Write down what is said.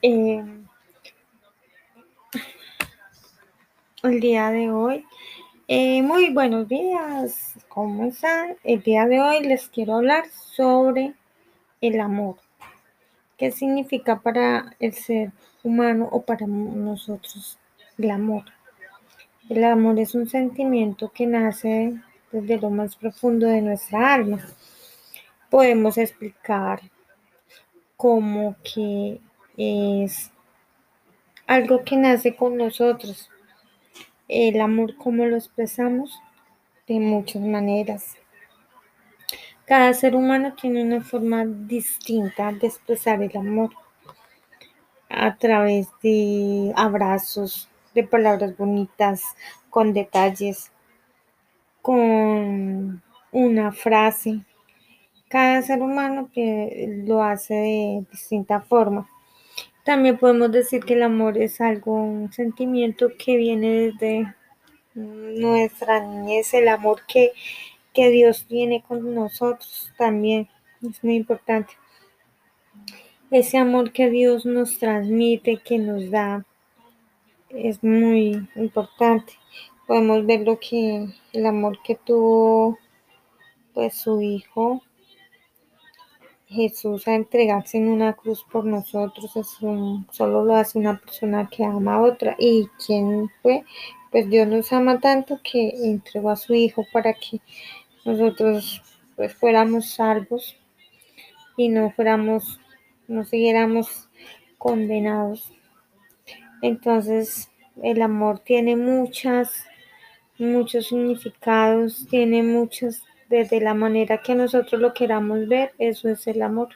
Eh, el día de hoy, eh, muy buenos días, ¿cómo están? El día de hoy les quiero hablar sobre el amor. ¿Qué significa para el ser humano o para nosotros el amor? El amor es un sentimiento que nace desde lo más profundo de nuestra alma. Podemos explicar como que es algo que nace con nosotros. El amor, ¿cómo lo expresamos? De muchas maneras. Cada ser humano tiene una forma distinta de expresar el amor a través de abrazos, de palabras bonitas, con detalles, con una frase. Cada ser humano lo hace de distinta forma. También podemos decir que el amor es algo, un sentimiento que viene desde nuestra niñez, el amor que, que Dios tiene con nosotros también es muy importante. Ese amor que Dios nos transmite, que nos da, es muy importante. Podemos ver lo que el amor que tuvo pues su hijo Jesús a entregarse en una cruz por nosotros, es solo lo hace una persona que ama a otra. ¿Y quién fue? Pues Dios nos ama tanto que entregó a su Hijo para que nosotros pues fuéramos salvos y no fuéramos, no siguiéramos condenados. Entonces el amor tiene muchas, muchos significados, tiene muchas desde la manera que nosotros lo queramos ver, eso es el amor.